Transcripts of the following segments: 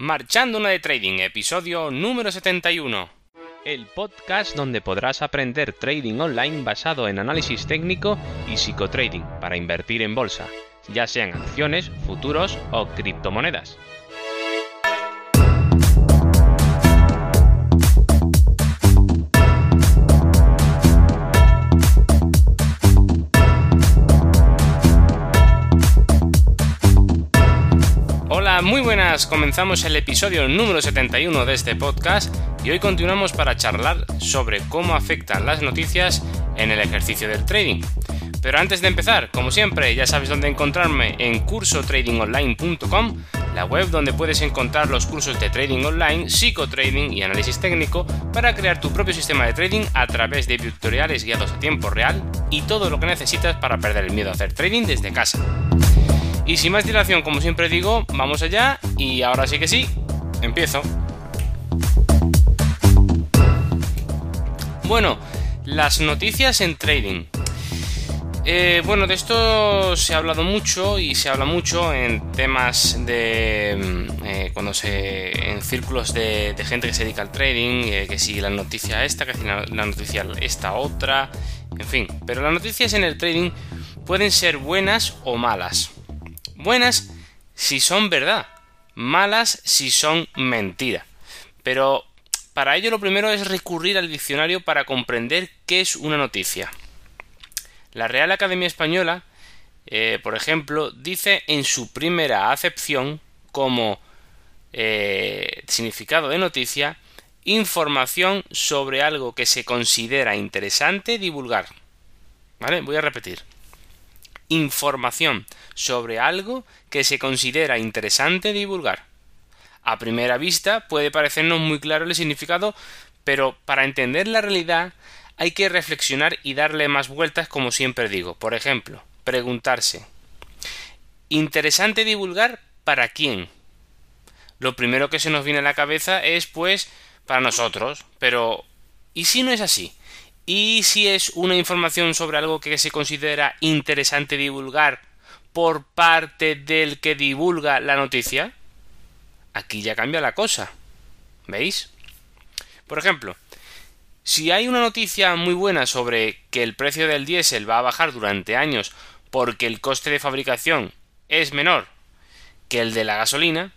Marchando una de Trading, episodio número 71. El podcast donde podrás aprender trading online basado en análisis técnico y psicotrading para invertir en bolsa, ya sean acciones, futuros o criptomonedas. Hola, muy buenas. Comenzamos el episodio número 71 de este podcast y hoy continuamos para charlar sobre cómo afectan las noticias en el ejercicio del trading. Pero antes de empezar, como siempre, ya sabes dónde encontrarme en cursotradingonline.com, la web donde puedes encontrar los cursos de trading online, psicotrading y análisis técnico para crear tu propio sistema de trading a través de tutoriales guiados a tiempo real y todo lo que necesitas para perder el miedo a hacer trading desde casa. Y sin más dilación, como siempre digo, vamos allá y ahora sí que sí, empiezo. Bueno, las noticias en trading. Eh, bueno, de esto se ha hablado mucho y se habla mucho en temas de mm, eh, cuando se en círculos de, gente que se dedica al trading, eh, que si la noticia esta, que si la, la noticia esta otra, en fin. Pero las noticias en el trading pueden ser buenas o malas. Buenas si son verdad, malas si son mentira. Pero para ello lo primero es recurrir al diccionario para comprender qué es una noticia. La Real Academia Española, eh, por ejemplo, dice en su primera acepción como eh, significado de noticia información sobre algo que se considera interesante divulgar. ¿Vale? Voy a repetir información sobre algo que se considera interesante divulgar. A primera vista puede parecernos muy claro el significado, pero para entender la realidad hay que reflexionar y darle más vueltas como siempre digo. Por ejemplo, preguntarse ¿Interesante divulgar para quién? Lo primero que se nos viene a la cabeza es pues para nosotros, pero ¿y si no es así? Y si es una información sobre algo que se considera interesante divulgar por parte del que divulga la noticia, aquí ya cambia la cosa. ¿Veis? Por ejemplo, si hay una noticia muy buena sobre que el precio del diésel va a bajar durante años porque el coste de fabricación es menor que el de la gasolina,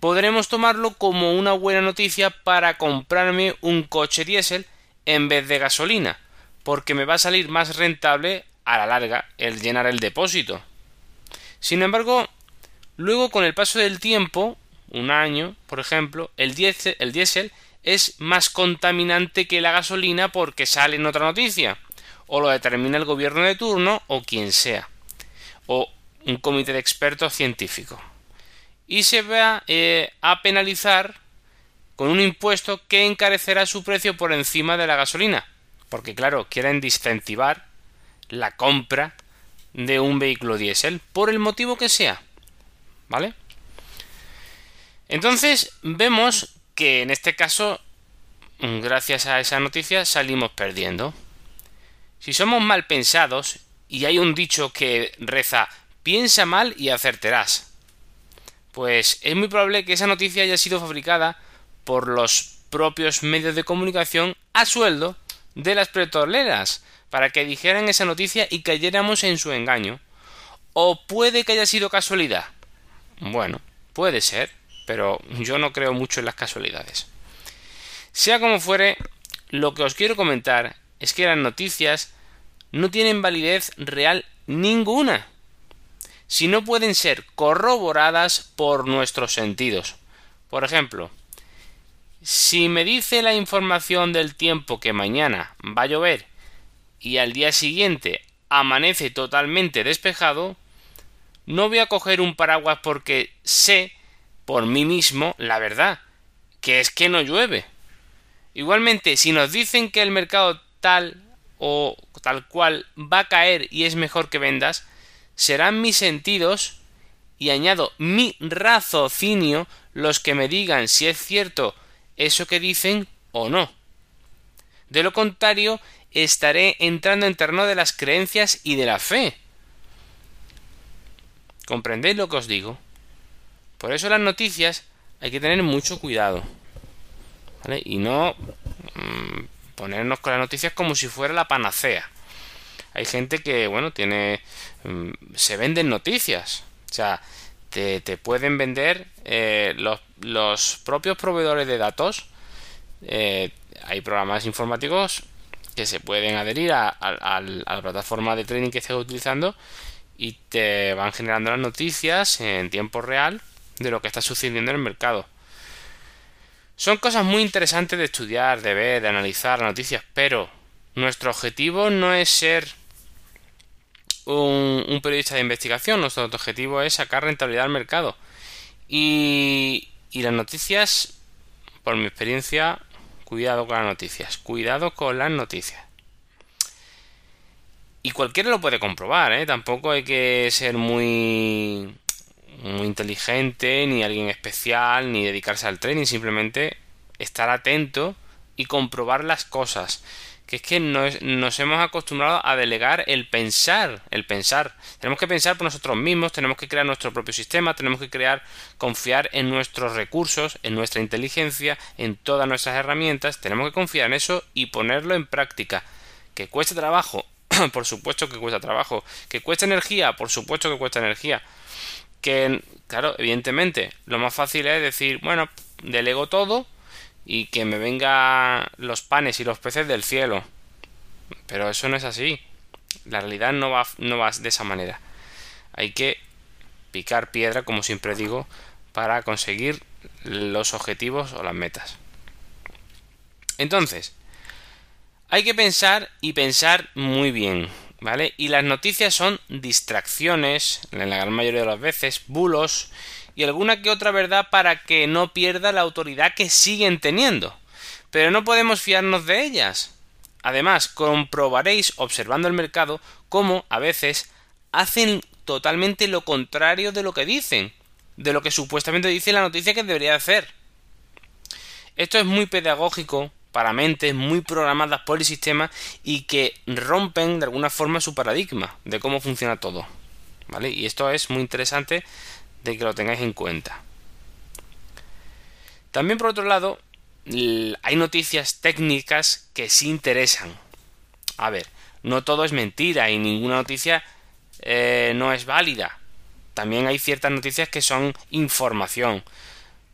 podremos tomarlo como una buena noticia para comprarme un coche diésel en vez de gasolina, porque me va a salir más rentable a la larga el llenar el depósito. Sin embargo, luego con el paso del tiempo, un año, por ejemplo, el diésel, el es más contaminante que la gasolina porque sale en otra noticia, o lo determina el gobierno de turno o quien sea, o un comité de expertos científicos. Y se va eh, a penalizar con un impuesto que encarecerá su precio por encima de la gasolina, porque claro, quieren disincentivar la compra de un vehículo diésel, por el motivo que sea. ¿Vale? Entonces vemos que en este caso, gracias a esa noticia, salimos perdiendo. Si somos mal pensados, y hay un dicho que reza piensa mal y acertarás, pues es muy probable que esa noticia haya sido fabricada por los propios medios de comunicación a sueldo de las petroleras para que dijeran esa noticia y cayéramos en su engaño. ¿O puede que haya sido casualidad? Bueno, puede ser, pero yo no creo mucho en las casualidades. Sea como fuere, lo que os quiero comentar es que las noticias no tienen validez real ninguna, si no pueden ser corroboradas por nuestros sentidos. Por ejemplo, si me dice la información del tiempo que mañana va a llover y al día siguiente amanece totalmente despejado, no voy a coger un paraguas porque sé por mí mismo la verdad, que es que no llueve. Igualmente, si nos dicen que el mercado tal o tal cual va a caer y es mejor que vendas, serán mis sentidos y añado mi raciocinio los que me digan si es cierto eso que dicen o no. De lo contrario, estaré entrando en terreno de las creencias y de la fe. ¿Comprendéis lo que os digo? Por eso las noticias hay que tener mucho cuidado. ¿vale? Y no mm, ponernos con las noticias como si fuera la panacea. Hay gente que, bueno, tiene... Mm, se venden noticias. O sea, te, pueden vender eh, los, los, propios proveedores de datos. Eh, hay programas informáticos que se pueden adherir a, la plataforma de trading que estés utilizando y te van generando las noticias en tiempo real de lo que está sucediendo en el mercado. Son cosas muy interesantes de estudiar, de ver, de analizar las noticias, pero nuestro objetivo no es ser un, periodista de investigación, nuestro objetivo es sacar rentabilidad al mercado. Y, y las noticias, por mi experiencia, cuidado con las noticias, cuidado con las noticias. Y cualquiera lo puede comprobar, ¿eh? Tampoco hay que ser muy, muy inteligente, ni alguien especial, ni dedicarse al trading, simplemente estar atento y comprobar las cosas. Que es que nos, hemos acostumbrado a delegar el pensar, el pensar. Tenemos que pensar por nosotros mismos, tenemos que crear nuestro propio sistema, tenemos que crear, confiar en nuestros recursos, en nuestra inteligencia, en todas nuestras herramientas, tenemos que confiar en eso y ponerlo en práctica. Que cueste trabajo, por supuesto que cuesta trabajo. Que cuesta energía, por supuesto que cuesta energía. Que, claro, evidentemente, lo más fácil es decir, bueno, delego todo y que me vengan los panes y los peces del cielo. Pero eso no es así. La realidad no va, no va de esa manera. Hay que picar piedra, como siempre digo, para conseguir los objetivos o las metas. Entonces, hay que pensar y pensar muy bien, ¿vale? Y las noticias son distracciones, en la gran mayoría de las veces, bulos y alguna que otra verdad para que no pierda la autoridad que siguen teniendo. Pero no podemos fiarnos de ellas. Además, comprobaréis observando el mercado cómo a veces hacen totalmente lo contrario de lo que dicen, de lo que supuestamente dice la noticia que debería hacer. Esto es muy pedagógico para mentes muy programadas por el sistema y que rompen de alguna forma su paradigma de cómo funciona todo. ¿Vale? Y esto es muy interesante de que lo tengáis en cuenta. También por otro lado, hay noticias técnicas que sí interesan. A ver, no todo es mentira y ninguna noticia eh, no es válida. También hay ciertas noticias que son información.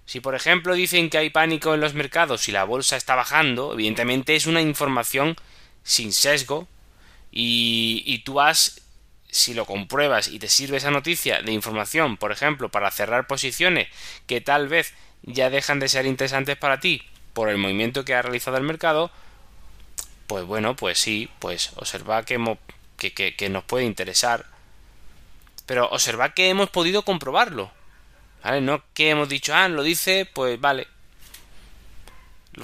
Si por ejemplo dicen que hay pánico en los mercados y la bolsa está bajando, evidentemente es una información sin sesgo y, y tú has, si lo compruebas y te sirve esa noticia de información, por ejemplo, para cerrar posiciones que tal vez ya dejan de ser interesantes para ti por el movimiento que ha realizado el mercado, pues bueno, pues sí, pues observa que, que, que nos puede interesar. Pero observa que hemos podido comprobarlo. ¿Vale? No que hemos dicho, ah, lo dice, pues vale.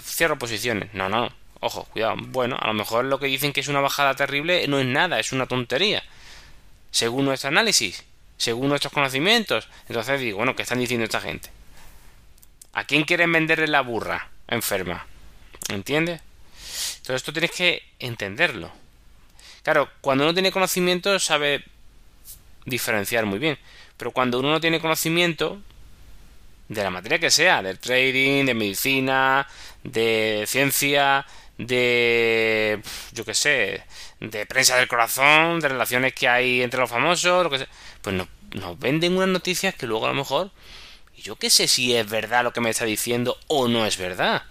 Cierro posiciones. No, no. Ojo, cuidado. Bueno, a lo mejor lo que dicen que es una bajada terrible no es nada, es una tontería. Según nuestro análisis, según nuestros conocimientos. Entonces digo, bueno, ¿qué están diciendo esta gente? ¿A quién quieren venderle la burra enferma? ¿Entiendes? Todo esto tienes que entenderlo. Claro, cuando uno tiene conocimiento sabe diferenciar muy bien. Pero cuando uno no tiene conocimiento de la materia que sea, del trading, de medicina, de ciencia, de yo qué sé, de prensa del corazón, de relaciones que hay entre los famosos, lo que pues nos, venden unas noticias que luego a lo mejor yo qué sé si es verdad lo que me está diciendo o no es verdad.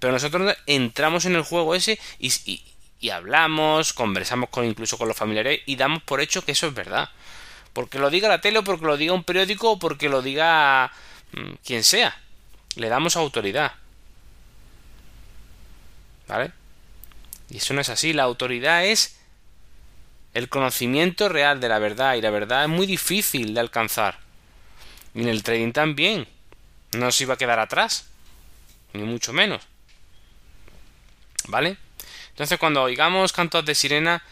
Pero nosotros entramos en el juego ese y, y, hablamos, conversamos con incluso con los familiares y damos por hecho que eso es verdad. Porque lo diga la tele o porque lo diga un periódico o porque lo diga mm, quien sea. Le damos autoridad. ¿Vale? Y eso no es así. La autoridad es el conocimiento real de la verdad. Y la verdad es muy difícil de alcanzar. Y en el trading también. No se iba a quedar atrás. Ni mucho menos. ¿Vale? Entonces cuando oigamos cantos de sirena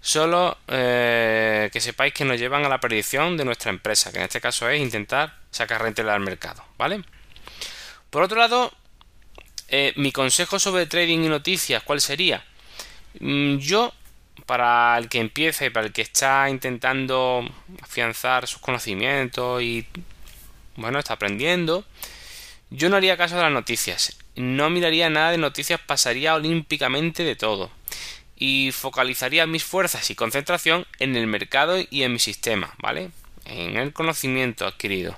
solo eh, que sepáis que nos llevan a la predicción de nuestra empresa, que en este caso es intentar sacar rentabilidad al mercado, ¿vale? Por otro lado, eh, mi consejo sobre trading y noticias, ¿cuál sería? Mm, yo, para el que empiece, para el que está intentando afianzar sus conocimientos y, bueno, está aprendiendo, Yo no haría caso de las noticias, no miraría nada de noticias, pasaría olímpicamente de todo y focalizaría mis fuerzas y concentración en el mercado y en mi sistema, ¿vale? En el conocimiento adquirido.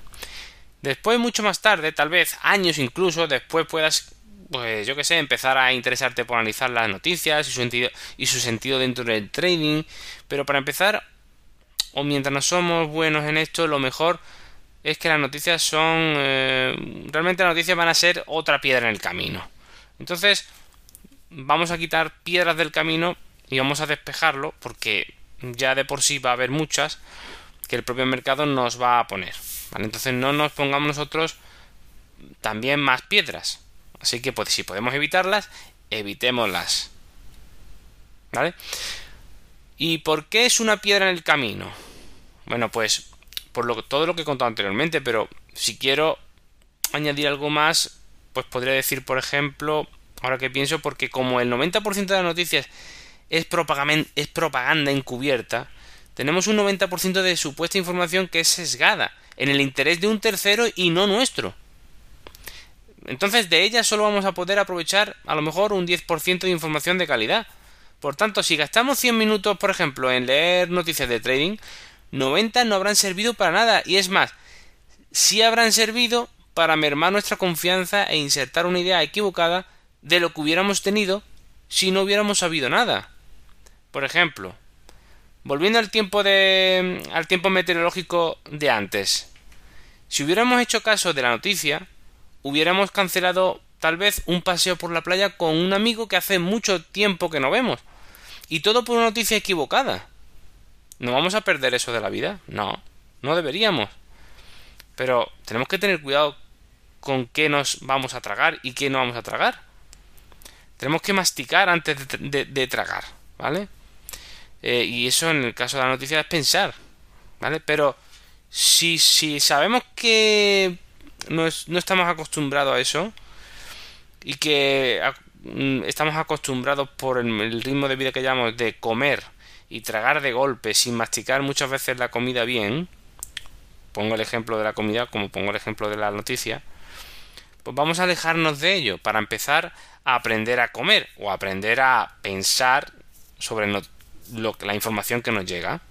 Después, mucho más tarde, tal vez años incluso, después puedas, pues yo que sé, empezar a interesarte por analizar las noticias y su sentido, y su sentido dentro del trading. Pero para empezar, o mientras no somos buenos en esto, lo mejor es que las noticias son... Eh, realmente las noticias van a ser otra piedra en el camino. Entonces, vamos a quitar piedras del camino y vamos a despejarlo porque ya de por sí va a haber muchas que el propio mercado nos va a poner. Entonces no nos pongamos nosotros también más piedras. Así que pues, si podemos evitarlas, evitémoslas. ¿Vale? ¿Y por qué es una piedra en el camino? Bueno, pues por lo, todo lo que he contado anteriormente, pero si quiero añadir algo más, pues podría decir, por ejemplo, ahora que pienso, porque como el 90% de las noticias es es propaganda encubierta, tenemos un 90% de supuesta información que es sesgada, en el interés de un tercero y no nuestro. Entonces de ella solo vamos a poder aprovechar a lo mejor un 10% de información de calidad. Por tanto, si gastamos 100 minutos, por ejemplo, en leer noticias de trading, 90 no habrán servido para nada. Y es más, sí habrán servido para mermar nuestra confianza e insertar una idea equivocada de lo que hubiéramos tenido si no hubiéramos sabido nada. Por ejemplo, volviendo al tiempo de al tiempo meteorológico de antes. Si hubiéramos hecho caso de la noticia, hubiéramos cancelado tal vez un paseo por la playa con un amigo que hace mucho tiempo que no vemos. Y todo por una noticia equivocada. ¿No vamos a perder eso de la vida? No, no deberíamos. Pero tenemos que tener cuidado con qué nos vamos a tragar y qué no vamos a tragar. Tenemos que masticar antes de, tragar, ¿vale? Eh, y eso en el caso de la noticia es pensar, ¿vale? Pero si, si sabemos que no, estamos acostumbrados a eso y que mm, estamos acostumbrados por el, ritmo de vida que llevamos de comer y tragar de golpe sin masticar muchas veces la comida bien, pongo el ejemplo de la comida como pongo el ejemplo de la noticia, pues vamos a alejarnos de ello para empezar a aprender a comer o aprender a pensar sobre la información que nos llega.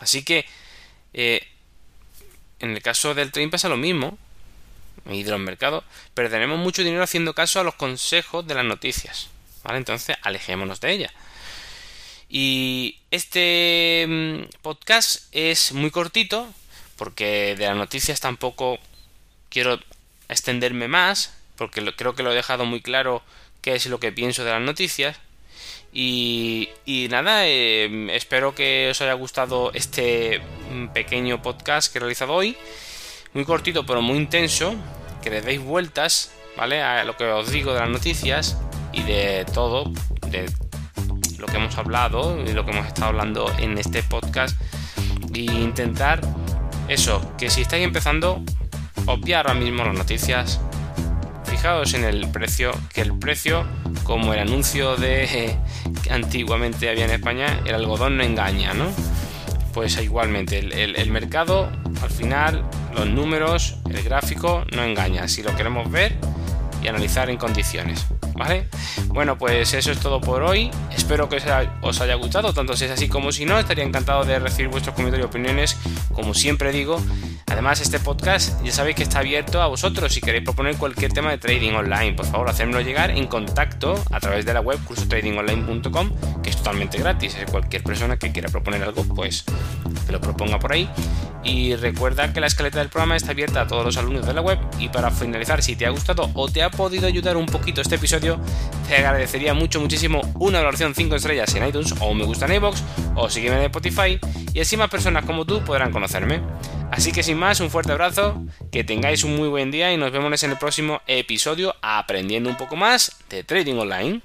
Así que eh, en el caso del tren pasa lo mismo y de los mercados, perderemos mucho dinero haciendo caso a los consejos de las noticias. ¿Vale? Entonces, alejémonos de ellas. Y este mm, podcast es muy cortito, porque de las noticias tampoco quiero extenderme más, porque creo que lo he dejado muy claro qué es lo que pienso de las noticias. Y, nada, eh, espero que os haya gustado este mm, pequeño podcast que he realizado hoy. Muy cortito pero muy intenso. Que le deis vueltas, ¿vale? A lo que os digo de las noticias y de todo, de lo que hemos hablado y lo que hemos estado hablando en este podcast. E intentar eso, que si estáis empezando, obviar ahora mismo las noticias, en el precio, que el precio, como el anuncio de que antiguamente había en España, el algodón no engaña, ¿no? Pues igualmente, el, mercado, al final, los números, el gráfico, no engaña. Si lo queremos ver y analizar en condiciones. ¿Vale? Bueno, pues eso es todo por hoy. Espero que os haya gustado, tanto si es así como si no. Estaría encantado de recibir vuestros comentarios y opiniones, como siempre digo. Además, este podcast ya sabéis que está abierto a vosotros. Si queréis proponer cualquier tema de trading online, por favor, hacérmelo llegar en contacto a través de la web cursotradingonline.com, que es totalmente gratis. Cualquier persona que quiera proponer algo, pues que lo proponga por ahí. Y recuerda que la escaleta del programa está abierta a todos los alumnos de la web. Y para finalizar, si te ha gustado o te ha podido ayudar un poquito este episodio, te agradecería mucho, muchísimo una valoración 5 estrellas en iTunes o un me gusta en iVoox o sígueme en Spotify y así más personas como tú podrán conocerme. Así que sin más, un fuerte abrazo, que tengáis un muy buen día y nos vemos en el próximo episodio aprendiendo un poco más de trading online.